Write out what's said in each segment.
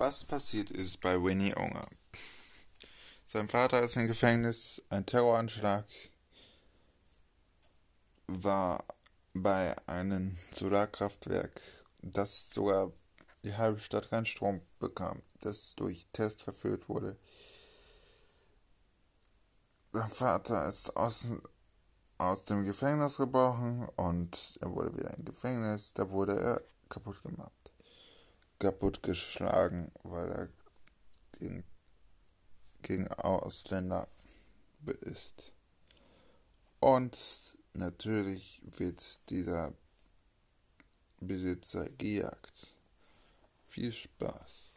Was passiert ist bei Winnie Unger? Sein Vater ist im Gefängnis, ein Terroranschlag war bei einem Solarkraftwerk, das sogar die halbe Stadt keinen Strom bekam, das durch Test verführt wurde. Sein Vater ist aus, aus dem Gefängnis gebrochen und er wurde wieder im Gefängnis. Da wurde er kaputt gemacht. Kaputt geschlagen, weil er gegen, gegen Ausländer ist. Und natürlich wird dieser Besitzer gejagt. Viel Spaß.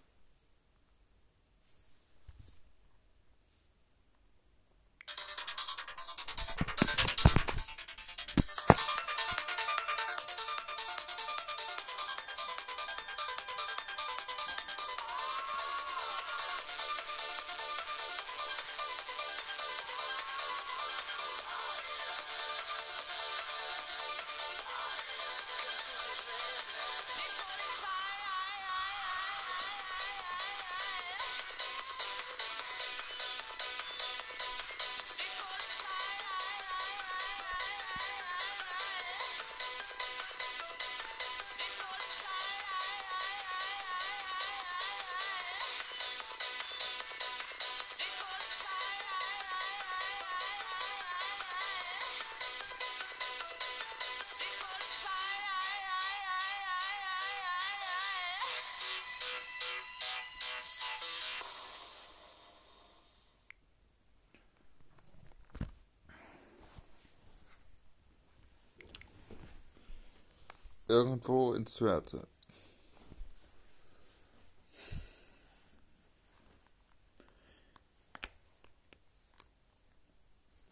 Irgendwo in Zwerte.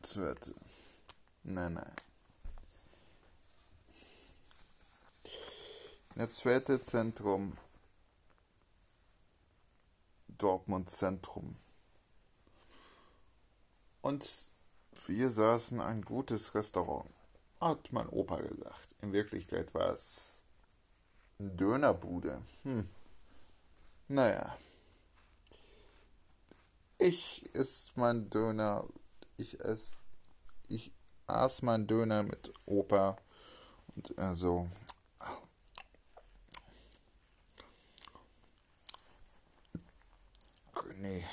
Zwerte. Nein, nein. Das Zwerte Zentrum. Dortmund Zentrum. Und wir saßen ein gutes Restaurant hat mein Opa gesagt. In Wirklichkeit war es eine Dönerbude. Hm. Naja. Ich esse mein Döner. Ich esse. Ich aß mein Döner mit Opa. Und er so. Nee.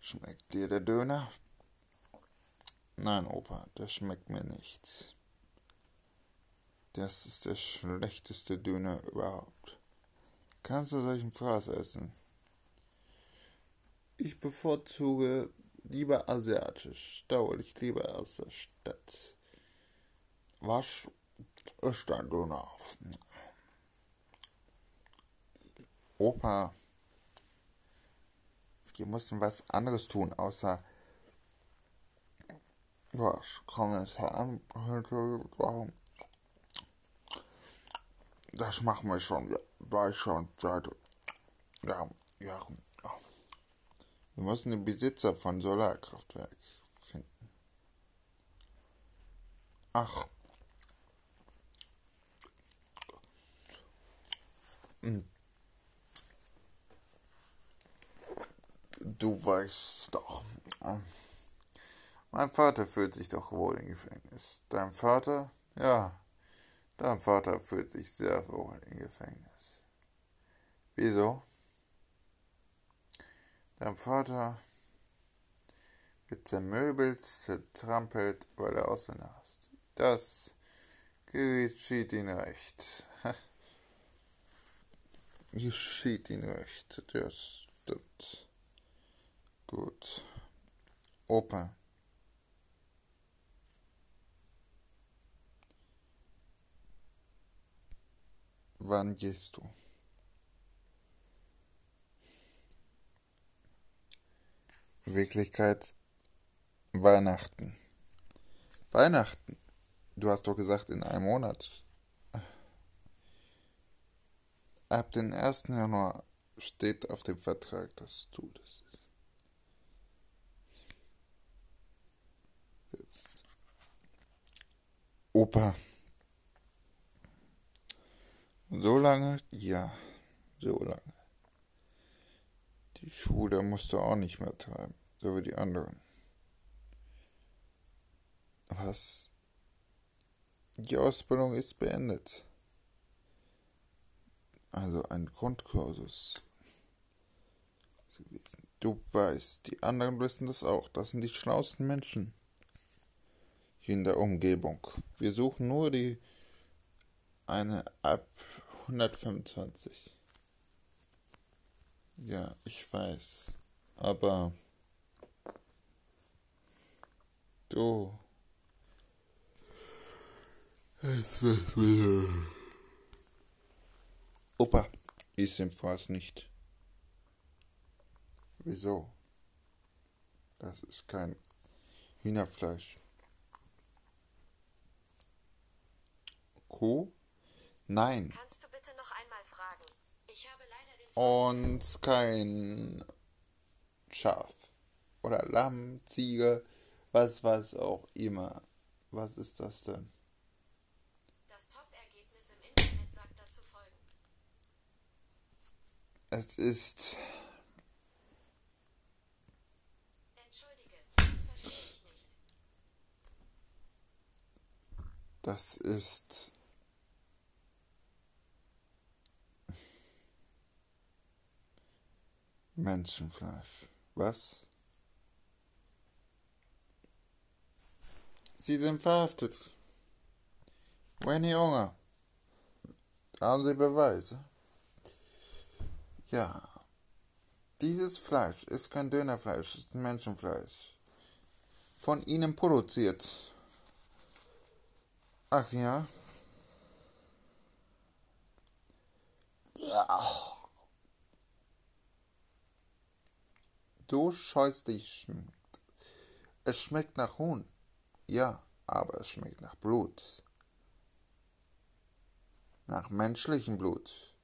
Schmeckt dir der Döner? Nein, Opa, das schmeckt mir nichts. Das ist der schlechteste Döner überhaupt. Kannst du solchen Fraß essen? Ich bevorzuge lieber asiatisch. Dauer ich lieber aus der Stadt. Was ist ein Döner? Opa, wir mussten was anderes tun, außer was ich sagen? Das machen wir schon. War schon seit ja, Jahren. Wir müssen den Besitzer von Solarkraftwerk finden. Ach. Hm. Du weißt doch. Mein Vater fühlt sich doch wohl im Gefängnis. Dein Vater? Ja, dein Vater fühlt sich sehr wohl im Gefängnis. Wieso? Dein Vater wird zermöbelt, zertrampelt, weil er Ausländer hast. Das geschieht ihm recht. geschieht ihm recht. Das stimmt. Gut. Opa. Wann gehst du? Wirklichkeit Weihnachten. Weihnachten. Du hast doch gesagt in einem Monat. Ab dem 1. Januar steht auf dem Vertrag, dass du das Jetzt. Opa. So lange? Ja. So lange. Die Schule musst du auch nicht mehr treiben, so wie die anderen. Was? Die Ausbildung ist beendet. Also ein Grundkursus. Du weißt, die anderen wissen das auch. Das sind die schlauesten Menschen in der Umgebung. Wir suchen nur die eine ab 125. Ja, ich weiß. Aber du. Es wird wieder. Opa, ist im Fass nicht. Wieso? Das ist kein Hühnerfleisch. Kuh? Nein. Kannst du bitte noch einmal fragen? Ich habe leider den Und kein Schaf. Oder Lamm, Ziege, was, was auch immer. Was ist das denn? Das Top-Ergebnis im Internet sagt dazu folgen. Es ist. Entschuldige, das verstehe ich nicht. Das ist. Menschenfleisch. Was? Sie sind verhaftet. Wayne Junge. Haben Sie Beweise? Ja. Dieses Fleisch ist kein Dönerfleisch, ist Menschenfleisch. Von Ihnen produziert. Ach ja. Ja. Du scheust dich schmeckt. Es schmeckt nach Huhn. Ja, aber es schmeckt nach Blut. Nach menschlichem Blut.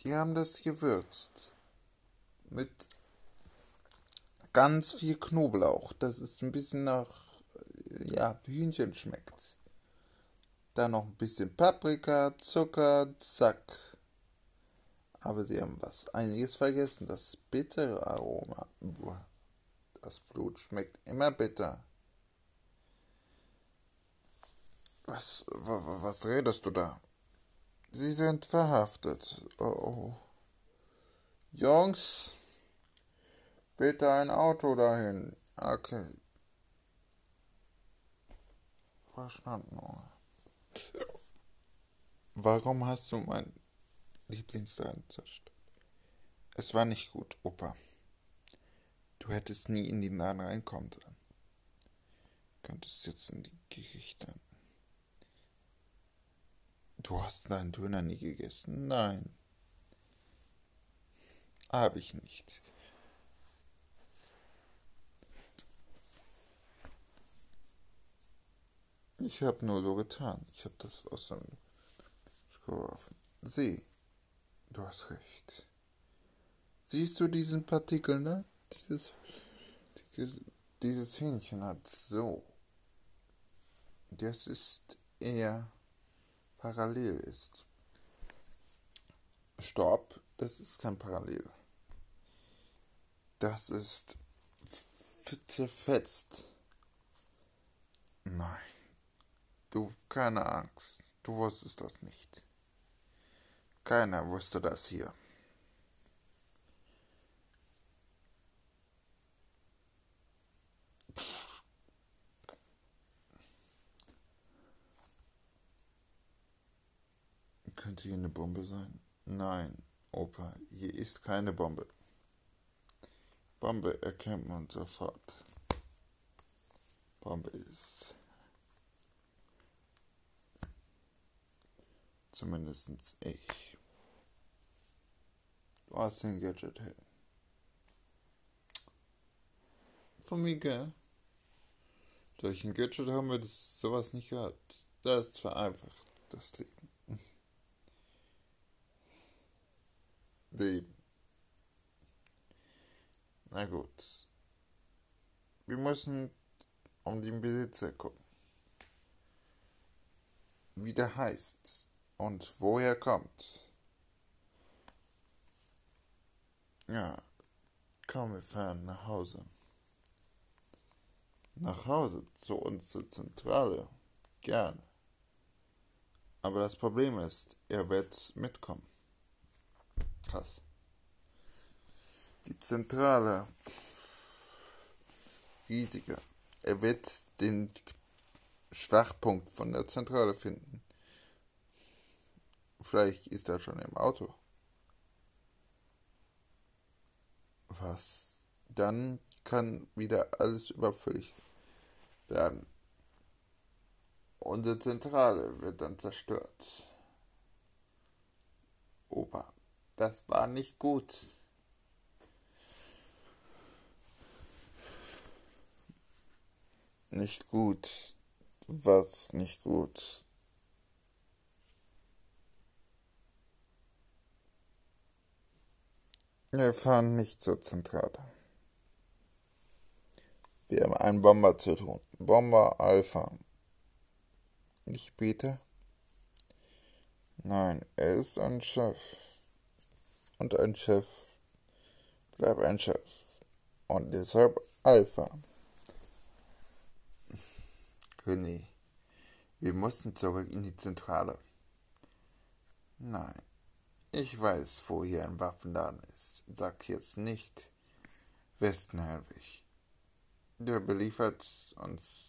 Die haben das gewürzt. Mit ganz viel Knoblauch, dass es ein bisschen nach ja, Hühnchen schmeckt. Dann noch ein bisschen Paprika, Zucker, zack. Aber sie haben was einiges vergessen, das bittere Aroma. Das Blut schmeckt immer bitter. Was, wa- wa- was redest du da? Sie sind verhaftet. Oh, oh. Jungs, bitte ein Auto dahin. Okay. Verstanden. Warum hast du mein Lieblingsladen zerstört? Es war nicht gut, Opa. Du hättest nie in den Laden reinkommen sollen. Könntest jetzt in die Gerichte. Du hast deinen Döner nie gegessen? Nein. Hab ich nicht. Ich habe nur so getan. Ich habe das aus dem geworfen. Sieh, du hast recht. Siehst du diesen Partikel, ne? Dieses, dieses, Hähnchen hat so. Das ist eher parallel ist. Stopp, das ist kein Parallel. Das ist zerfetzt. Nein. Du, keine Angst. Du wusstest das nicht. Keiner wusste das hier. Könnte hier eine Bombe sein? Nein, Opa, hier ist keine Bombe. Bombe erkennt man sofort. Bombe ist zumindest ich. Du hast den Gadget her. Von mir, gell? Durch ein Gadget haben wir das, sowas nicht gehabt. Das vereinfacht das Leben. Leben. Na gut. Wir müssen um den Besitzer gucken. Wie der heißt. Und woher kommt? Ja, komm, wir fahren nach Hause. Nach Hause, zu uns zur Zentrale. Gerne. Aber das Problem ist, er wird mitkommen. Krass. Die Zentrale. Riesiger. Er wird den Schwachpunkt von der Zentrale finden. Vielleicht ist er schon im Auto. Was? Dann kann wieder alles überfüllt werden. Unsere Zentrale wird dann zerstört. Opa, das war nicht gut. Nicht gut. Was nicht gut? Wir fahren nicht zur Zentrale. Wir haben einen Bomber zu tun. Bomber Alpha. Nicht Peter? Nein, er ist ein Chef. Und ein Chef bleibt ein Chef. Und deshalb Alpha. René, wir mussten zurück in die Zentrale. Nein, ich weiß, wo hier ein Waffenladen ist. Sag jetzt nicht Westenhelwig. Der beliefert uns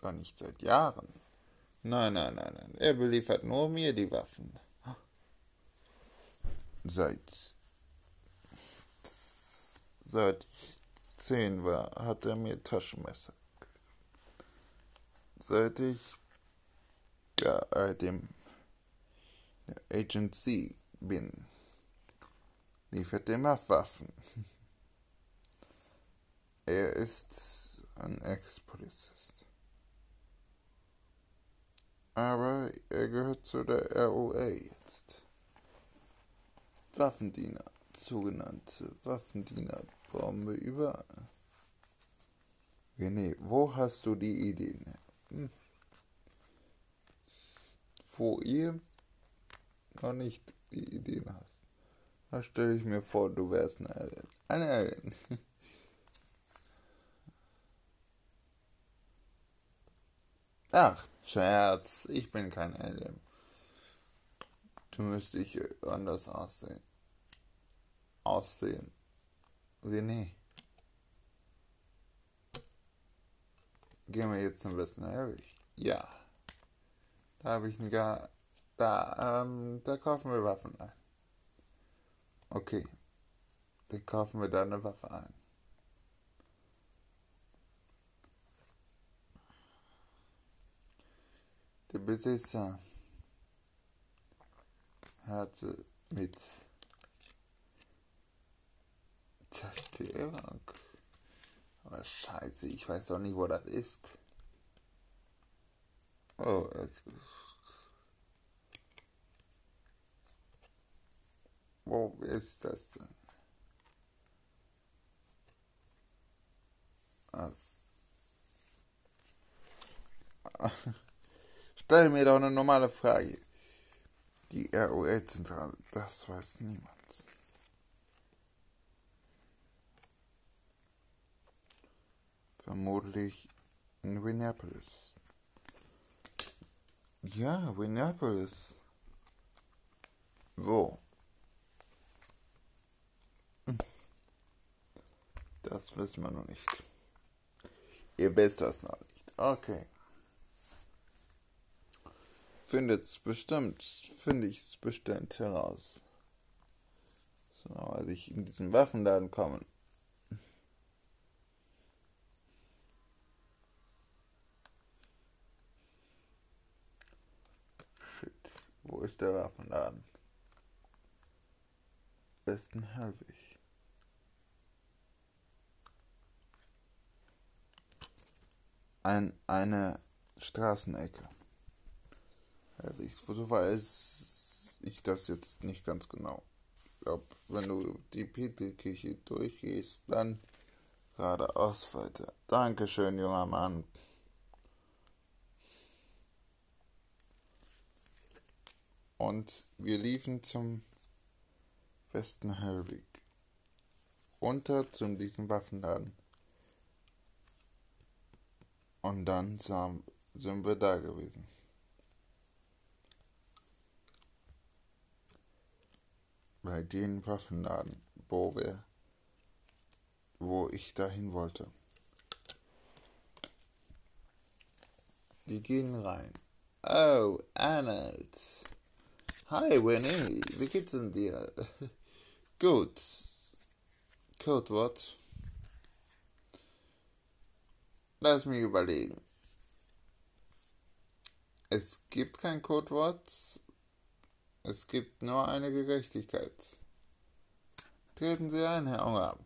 doch nicht seit Jahren. Nein, nein, nein, nein. Er beliefert nur mir die Waffen. Seit seit ich zehn war, hat er mir Taschenmesser seit ich ja, dem Agency bin, liefert er mir Waffen. Er ist ein Ex-Polizist. Aber er gehört zu der ROA jetzt. Waffendiener, sogenannte Waffendiener wir überall. René, wo hast du die Ideen her? Hm. Wo ihr noch nicht die Ideen hast. Da stelle ich mir vor, du wärst eine Alien. Eine Alien. Ach, Scherz, ich bin kein Alien. Du müsste ich anders aussehen. Aussehen. René. Gehen wir jetzt zum Westen Harry? Ja. Da habe ich einen gar. Da, ähm, da kaufen wir Waffen ein. Okay. Dann kaufen wir da eine Waffe ein. Der Besitzer hatte mit Zerstörung. Aber scheiße, ich weiß doch nicht, wo das ist. Oh, es ist. Wo ist das denn? Was? Stell mir doch eine normale Frage. Die ROL-Zentrale, das weiß niemand. Vermutlich in Minneapolis. Ja, Minneapolis. Wo? Das wissen wir noch nicht. Ihr wisst das noch nicht. Okay. Findet's bestimmt, finde ich's bestimmt heraus. So, als ich in diesen Waffenladen komme. Shit. Wo ist der Waffenladen? Besten Helwig. Ein, eine Straßenecke. Herrlich. So weiß ich das jetzt nicht ganz genau. Ich glaube, wenn du die Petrikirche durchgehst, dann geradeaus weiter. Dankeschön, junger Mann. und wir liefen zum Westen Hellwig. Runter zu diesem Waffenladen. Und dann sind wir da gewesen. Bei dem Waffenladen, wo wir, wo ich dahin wollte. Die gehen rein. Oh, Arnold. Hi, Winnie. Wie geht's denn dir? Gut. Codewort. Lass mich überlegen. Es gibt kein Codewort. Es gibt nur eine Gerechtigkeit. Treten Sie ein, Herr Unger.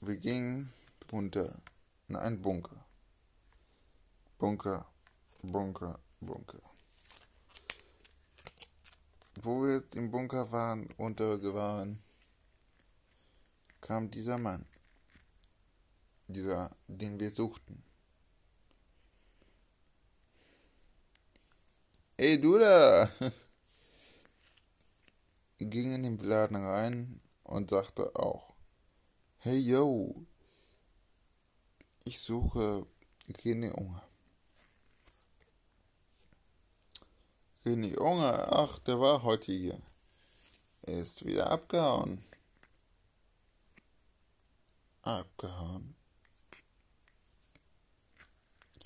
Wir gingen runter in einen Bunker. Bunker, Bunker, Bunker. Wo wir im Bunker waren, runter waren, kam dieser Mann, dieser, den wir suchten. Ey, du da! ging in den Laden rein und sagte auch, hey yo, ich suche René Unger. René Unger, ach, der war heute hier. Er ist wieder abgehauen. Abgehauen.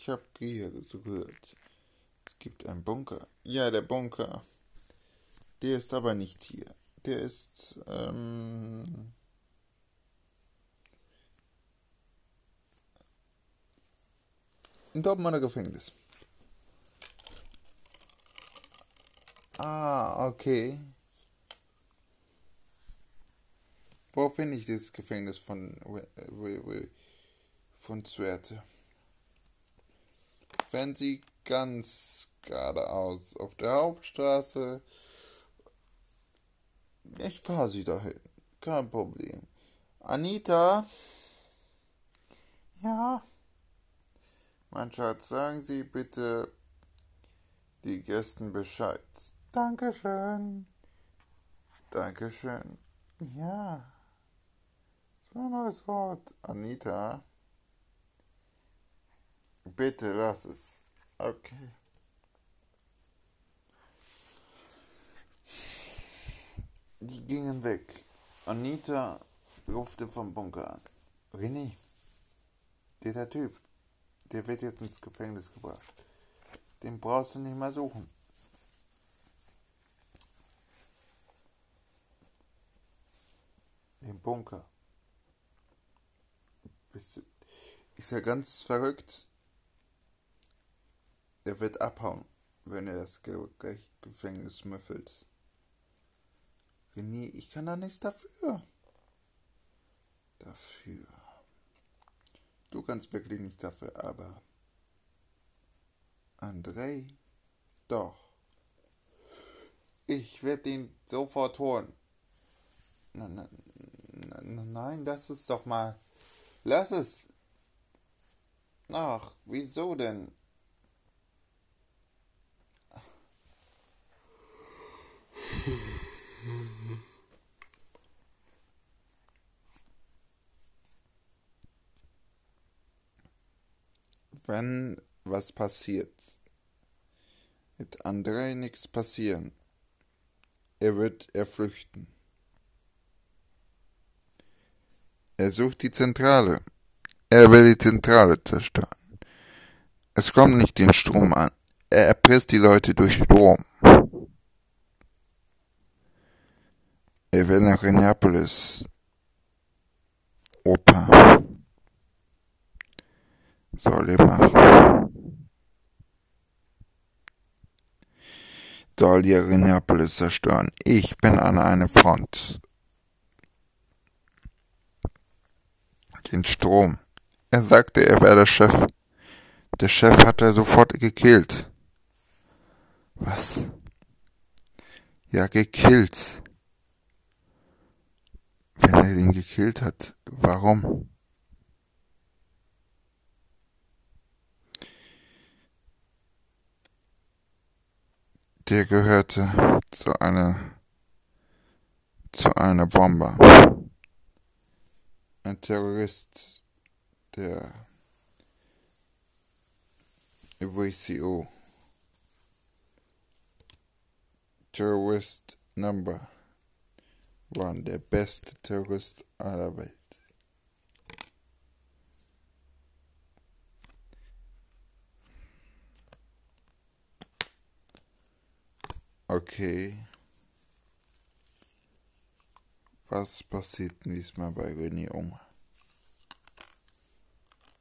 Ich hab hier so gehört. Es gibt einen Bunker. Ja, der Bunker. Der ist aber nicht hier. Der ist, ähm, in Dortmunder Gefängnis. Ah, okay. Wo finde ich das Gefängnis von, von Zwerte? Wenn Sie ganz geradeaus auf der Hauptstraße. Ich fahre Sie dahin. Kein Problem. Anita? Ja? Mein Schatz, sagen Sie bitte die Gästen Bescheid. Dankeschön. Dankeschön. Ja. Das war ein neues Wort. Anita. Bitte lass es. Okay. Die gingen weg. Anita rufte vom Bunker an. René, der Typ, der wird jetzt ins Gefängnis gebracht. Den brauchst du nicht mehr suchen. Den Bunker. Ist ja ganz verrückt. Er wird abhauen, wenn er das Gefängnis müffelt. René, ich kann da nichts dafür. Dafür. Du kannst wirklich nicht dafür, aber Andrei, doch. Ich werde ihn sofort holen. Nein, nein, nein, lass es doch mal. Lass es. Ach, wieso denn? Wenn was passiert, wird Andrei nichts passieren. Er wird er flüchten. Er sucht die Zentrale. Er will die Zentrale zerstören. Es kommt nicht den Strom an. Er erpresst die Leute durch Strom. Er will nach Minneapolis. Opa. Soll er machen. Soll die Minneapolis zerstören. Ich bin an einer Front. Den Strom. Er sagte, er wäre der Chef. Der Chef hat er sofort gekillt. Was? Ja, gekillt. Wenn er den gekillt hat, warum? der gehörte zu einer zu einer Bombe. Ein Terrorist der WCO Terrorist Number One, der beste Terrorist aller Welt. Okay. Was passiert diesmal bei René Unger?